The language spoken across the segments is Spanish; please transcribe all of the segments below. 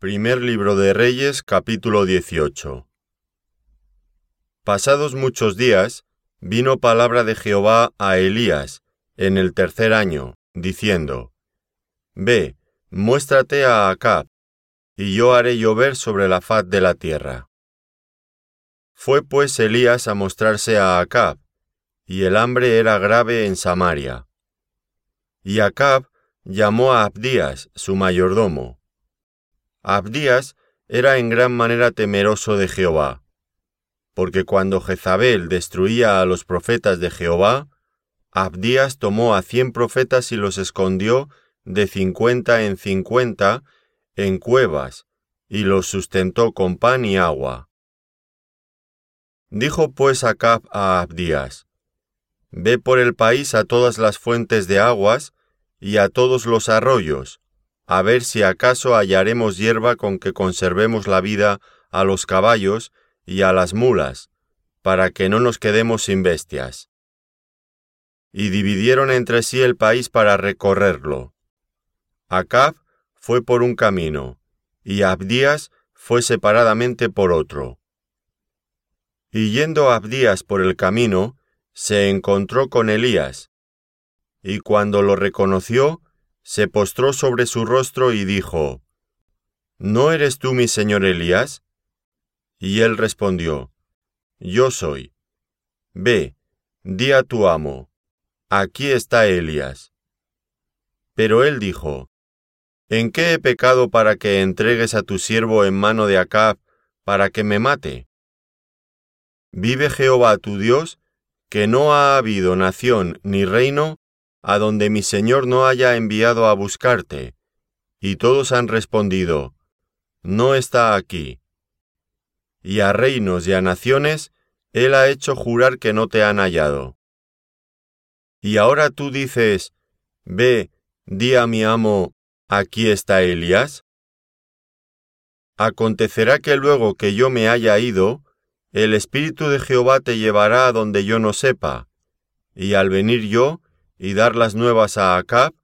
Primer libro de Reyes capítulo 18 Pasados muchos días, vino palabra de Jehová a Elías en el tercer año, diciendo, Ve, muéstrate a Acab, y yo haré llover sobre la faz de la tierra. Fue pues Elías a mostrarse a Acab, y el hambre era grave en Samaria. Y Acab llamó a Abdías, su mayordomo, Abdías era en gran manera temeroso de Jehová, porque cuando Jezabel destruía a los profetas de Jehová, Abdías tomó a cien profetas y los escondió de cincuenta en cincuenta en cuevas, y los sustentó con pan y agua. Dijo pues Acab a Abdías, Ve por el país a todas las fuentes de aguas y a todos los arroyos, a ver si acaso hallaremos hierba con que conservemos la vida a los caballos y a las mulas, para que no nos quedemos sin bestias. Y dividieron entre sí el país para recorrerlo. Acab fue por un camino, y Abdías fue separadamente por otro. Y yendo Abdías por el camino, se encontró con Elías, y cuando lo reconoció, se postró sobre su rostro y dijo, ¿No eres tú mi señor Elías? Y él respondió, Yo soy. Ve, di a tu amo, aquí está Elías. Pero él dijo, ¿En qué he pecado para que entregues a tu siervo en mano de Acab para que me mate? Vive Jehová tu Dios, que no ha habido nación ni reino a donde mi Señor no haya enviado a buscarte. Y todos han respondido, No está aquí. Y a reinos y a naciones, Él ha hecho jurar que no te han hallado. Y ahora tú dices, Ve, di a mi amo, aquí está Elías. Acontecerá que luego que yo me haya ido, el Espíritu de Jehová te llevará a donde yo no sepa, y al venir yo, y dar las nuevas a Acab,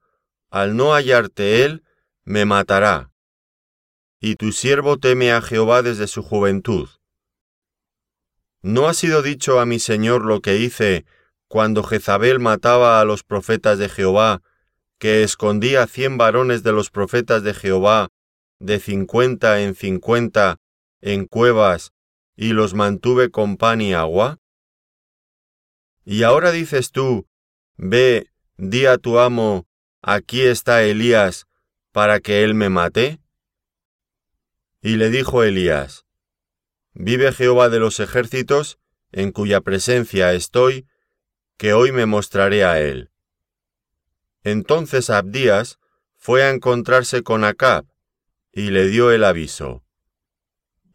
al no hallarte él, me matará. Y tu siervo teme a Jehová desde su juventud. ¿No ha sido dicho a mi señor lo que hice cuando Jezabel mataba a los profetas de Jehová, que escondía cien varones de los profetas de Jehová, de cincuenta en cincuenta, en cuevas, y los mantuve con pan y agua? Y ahora dices tú, Ve, di a tu amo, aquí está Elías, para que él me mate. Y le dijo Elías, Vive Jehová de los ejércitos, en cuya presencia estoy, que hoy me mostraré a él. Entonces Abdías fue a encontrarse con Acab, y le dio el aviso.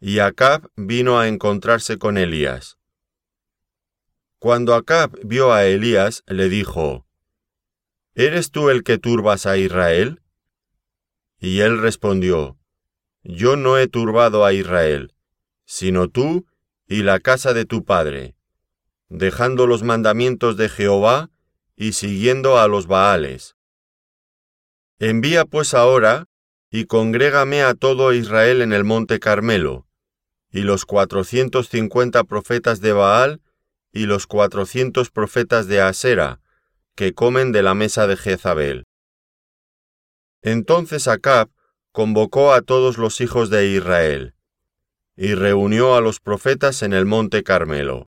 Y Acab vino a encontrarse con Elías. Cuando Acab vio a Elías, le dijo, ¿Eres tú el que turbas a Israel? Y él respondió, Yo no he turbado a Israel, sino tú y la casa de tu padre, dejando los mandamientos de Jehová y siguiendo a los Baales. Envía pues ahora y congrégame a todo Israel en el monte Carmelo, y los cuatrocientos cincuenta profetas de Baal y los cuatrocientos profetas de Asera, que comen de la mesa de Jezabel. Entonces Acab convocó a todos los hijos de Israel, y reunió a los profetas en el monte Carmelo.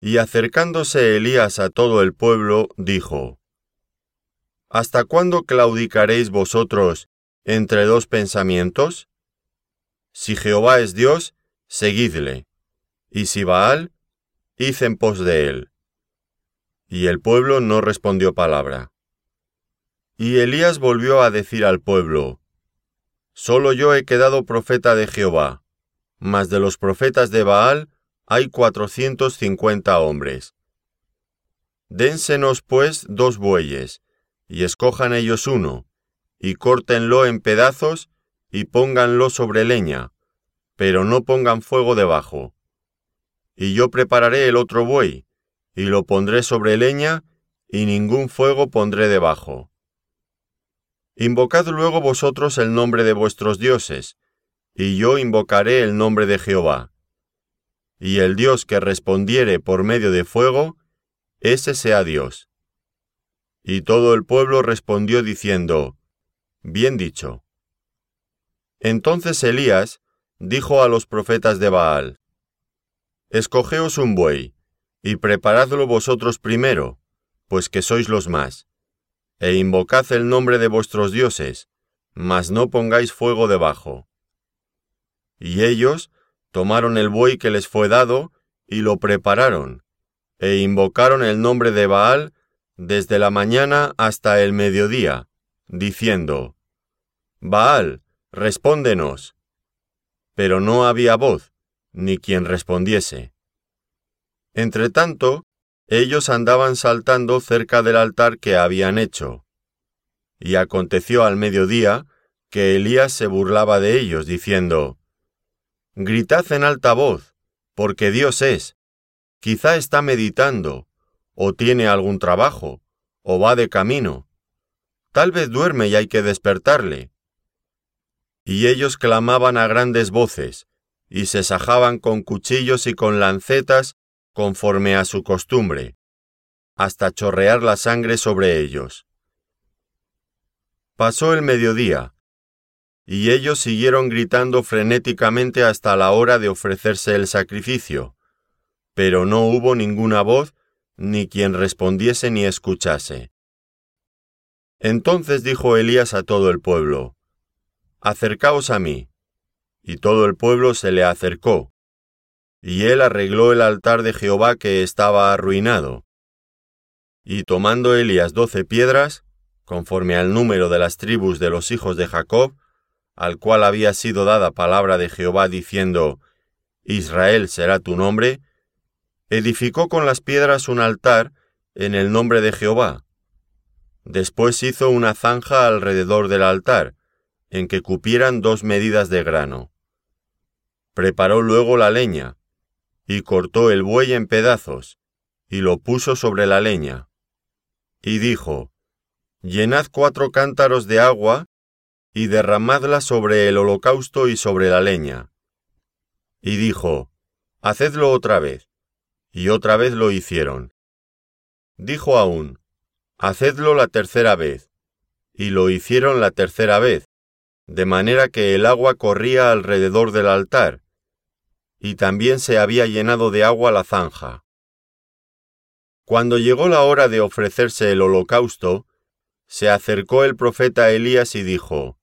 Y acercándose Elías a todo el pueblo, dijo, ¿Hasta cuándo claudicaréis vosotros entre dos pensamientos? Si Jehová es Dios, seguidle, y si Baal, id en pos de él. Y el pueblo no respondió palabra. Y Elías volvió a decir al pueblo, Solo yo he quedado profeta de Jehová, mas de los profetas de Baal hay cuatrocientos cincuenta hombres. Dénsenos pues dos bueyes, y escojan ellos uno, y córtenlo en pedazos, y pónganlo sobre leña, pero no pongan fuego debajo y yo prepararé el otro buey, y lo pondré sobre leña, y ningún fuego pondré debajo. Invocad luego vosotros el nombre de vuestros dioses, y yo invocaré el nombre de Jehová. Y el Dios que respondiere por medio de fuego, ese sea Dios. Y todo el pueblo respondió diciendo, Bien dicho. Entonces Elías dijo a los profetas de Baal, Escogeos un buey, y preparadlo vosotros primero, pues que sois los más, e invocad el nombre de vuestros dioses, mas no pongáis fuego debajo. Y ellos tomaron el buey que les fue dado, y lo prepararon, e invocaron el nombre de Baal desde la mañana hasta el mediodía, diciendo, Baal, respóndenos. Pero no había voz, ni quien respondiese. Entretanto, ellos andaban saltando cerca del altar que habían hecho. Y aconteció al mediodía que Elías se burlaba de ellos, diciendo, Gritad en alta voz, porque Dios es. Quizá está meditando, o tiene algún trabajo, o va de camino. Tal vez duerme y hay que despertarle. Y ellos clamaban a grandes voces, y se sajaban con cuchillos y con lancetas conforme a su costumbre, hasta chorrear la sangre sobre ellos. Pasó el mediodía, y ellos siguieron gritando frenéticamente hasta la hora de ofrecerse el sacrificio, pero no hubo ninguna voz ni quien respondiese ni escuchase. Entonces dijo Elías a todo el pueblo, Acercaos a mí. Y todo el pueblo se le acercó, y él arregló el altar de Jehová que estaba arruinado. Y tomando Elías doce piedras, conforme al número de las tribus de los hijos de Jacob, al cual había sido dada palabra de Jehová diciendo, Israel será tu nombre, edificó con las piedras un altar en el nombre de Jehová. Después hizo una zanja alrededor del altar, en que cupieran dos medidas de grano. Preparó luego la leña, y cortó el buey en pedazos, y lo puso sobre la leña. Y dijo, Llenad cuatro cántaros de agua, y derramadla sobre el holocausto y sobre la leña. Y dijo, Hacedlo otra vez. Y otra vez lo hicieron. Dijo aún, Hacedlo la tercera vez. Y lo hicieron la tercera vez, de manera que el agua corría alrededor del altar, y también se había llenado de agua la zanja. Cuando llegó la hora de ofrecerse el holocausto, se acercó el profeta Elías y dijo,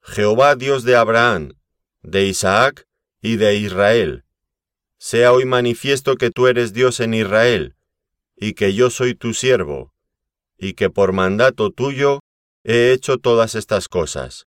Jehová Dios de Abraham, de Isaac y de Israel, sea hoy manifiesto que tú eres Dios en Israel, y que yo soy tu siervo, y que por mandato tuyo he hecho todas estas cosas.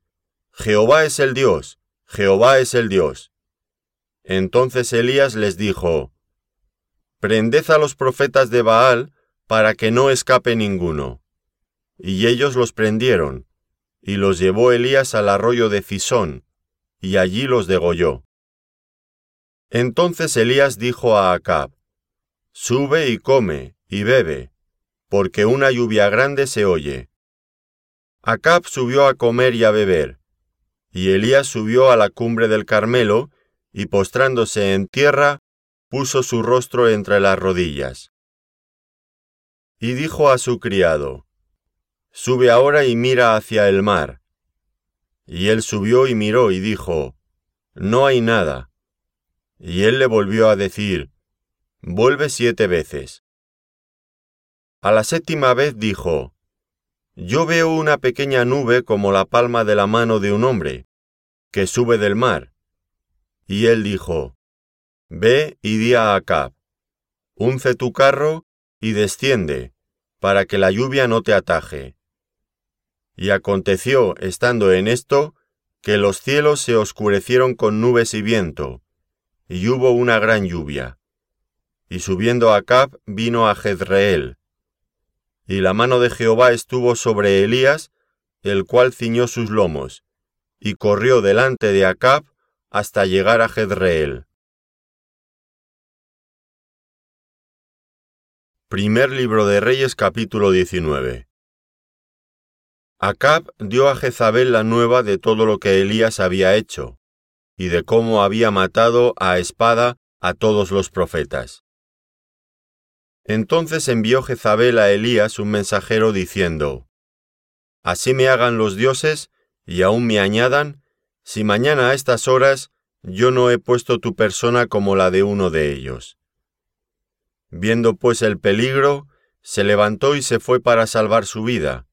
Jehová es el Dios, Jehová es el Dios. Entonces Elías les dijo, Prended a los profetas de Baal para que no escape ninguno. Y ellos los prendieron, y los llevó Elías al arroyo de Cisón, y allí los degolló. Entonces Elías dijo a Acab, Sube y come, y bebe, porque una lluvia grande se oye. Acab subió a comer y a beber, y Elías subió a la cumbre del Carmelo, y postrándose en tierra, puso su rostro entre las rodillas. Y dijo a su criado, Sube ahora y mira hacia el mar. Y él subió y miró y dijo, No hay nada. Y él le volvió a decir, Vuelve siete veces. A la séptima vez dijo, Yo veo una pequeña nube como la palma de la mano de un hombre, que sube del mar. Y él dijo, Ve y di a Acab, unce tu carro y desciende, para que la lluvia no te ataje. Y aconteció, estando en esto, que los cielos se oscurecieron con nubes y viento, y hubo una gran lluvia. Y subiendo Acab vino a Jezreel. Y la mano de Jehová estuvo sobre Elías, el cual ciñó sus lomos, y corrió delante de Acab hasta llegar a Jezreel. Primer libro de Reyes capítulo 19 Acab dio a Jezabel la nueva de todo lo que Elías había hecho, y de cómo había matado a espada a todos los profetas. Entonces envió Jezabel a Elías un mensajero diciendo, Así me hagan los dioses, y aún me añadan, si mañana a estas horas yo no he puesto tu persona como la de uno de ellos. Viendo pues el peligro, se levantó y se fue para salvar su vida,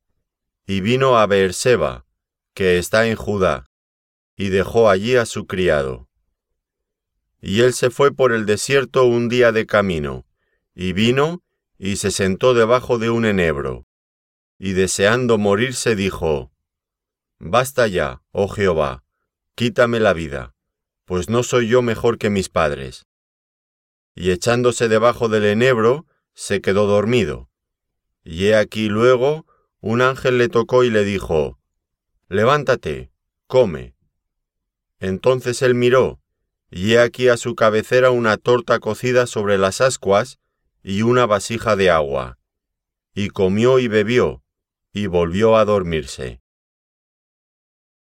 y vino a Beerseba, que está en Judá, y dejó allí a su criado. Y él se fue por el desierto un día de camino, y vino y se sentó debajo de un enebro, y deseando morirse dijo, Basta ya, oh Jehová, quítame la vida, pues no soy yo mejor que mis padres. Y echándose debajo del enebro, se quedó dormido. Y he aquí luego un ángel le tocó y le dijo, Levántate, come. Entonces él miró, y he aquí a su cabecera una torta cocida sobre las ascuas y una vasija de agua. Y comió y bebió, y volvió a dormirse.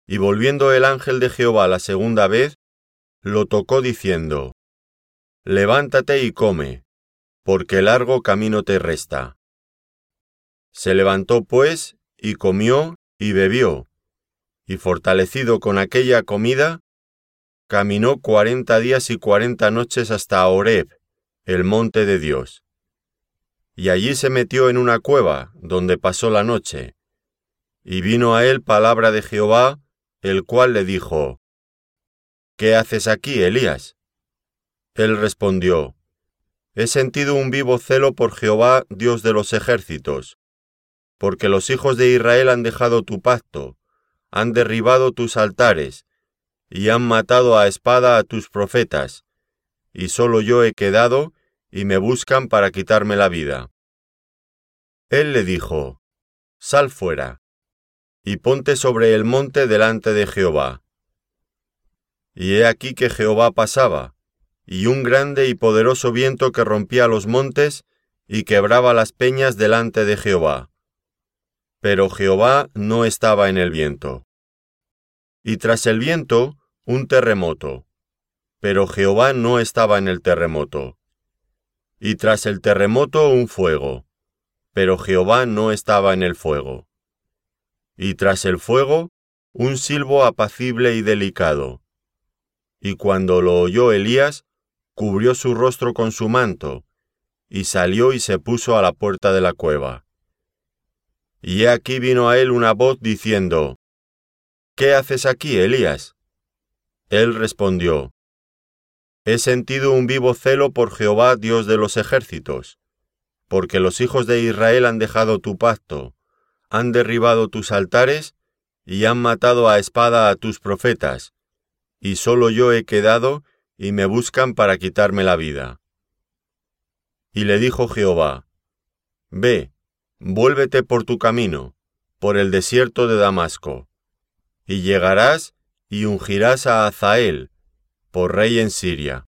Y volviendo el ángel de Jehová la segunda vez, lo tocó diciendo, Levántate y come, porque largo camino te resta. Se levantó pues, y comió y bebió, y fortalecido con aquella comida, caminó cuarenta días y cuarenta noches hasta Horeb, el monte de Dios. Y allí se metió en una cueva, donde pasó la noche. Y vino a él palabra de Jehová, el cual le dijo, ¿Qué haces aquí, Elías? Él respondió, He sentido un vivo celo por Jehová, Dios de los ejércitos, porque los hijos de Israel han dejado tu pacto, han derribado tus altares, y han matado a espada a tus profetas, y solo yo he quedado, y me buscan para quitarme la vida. Él le dijo, Sal fuera, y ponte sobre el monte delante de Jehová. Y he aquí que Jehová pasaba, y un grande y poderoso viento que rompía los montes y quebraba las peñas delante de Jehová pero Jehová no estaba en el viento. Y tras el viento, un terremoto, pero Jehová no estaba en el terremoto. Y tras el terremoto, un fuego, pero Jehová no estaba en el fuego. Y tras el fuego, un silbo apacible y delicado. Y cuando lo oyó Elías, cubrió su rostro con su manto, y salió y se puso a la puerta de la cueva. Y aquí vino a él una voz diciendo, ¿Qué haces aquí, Elías? Él respondió, He sentido un vivo celo por Jehová Dios de los ejércitos, porque los hijos de Israel han dejado tu pacto, han derribado tus altares y han matado a espada a tus profetas, y solo yo he quedado y me buscan para quitarme la vida. Y le dijo Jehová, Ve, vuélvete por tu camino, por el desierto de Damasco, y llegarás y ungirás a Azael, por rey en Siria.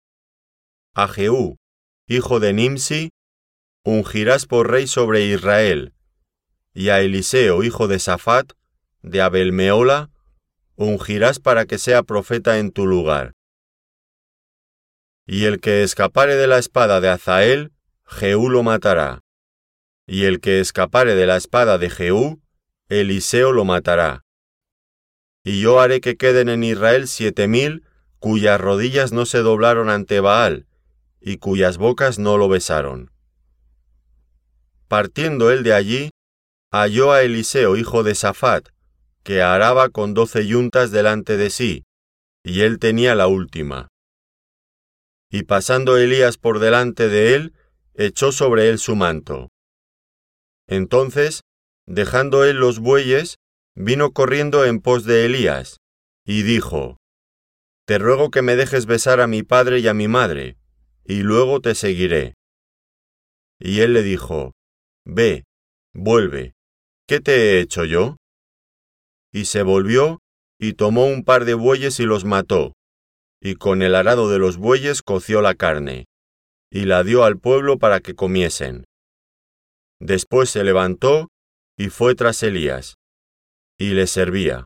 A Jehú, hijo de Nimsi, ungirás por rey sobre Israel, y a Eliseo, hijo de Safat, de Abelmeola, ungirás para que sea profeta en tu lugar. Y el que escapare de la espada de Azael, Jehú lo matará y el que escapare de la espada de Jehú, Eliseo lo matará. Y yo haré que queden en Israel siete mil cuyas rodillas no se doblaron ante Baal, y cuyas bocas no lo besaron. Partiendo él de allí, halló a Eliseo hijo de Safat, que araba con doce yuntas delante de sí, y él tenía la última. Y pasando Elías por delante de él, echó sobre él su manto. Entonces, dejando él los bueyes, vino corriendo en pos de Elías, y dijo, Te ruego que me dejes besar a mi padre y a mi madre, y luego te seguiré. Y él le dijo, Ve, vuelve, ¿qué te he hecho yo? Y se volvió, y tomó un par de bueyes y los mató, y con el arado de los bueyes coció la carne, y la dio al pueblo para que comiesen. Después se levantó y fue tras Elías, y le servía.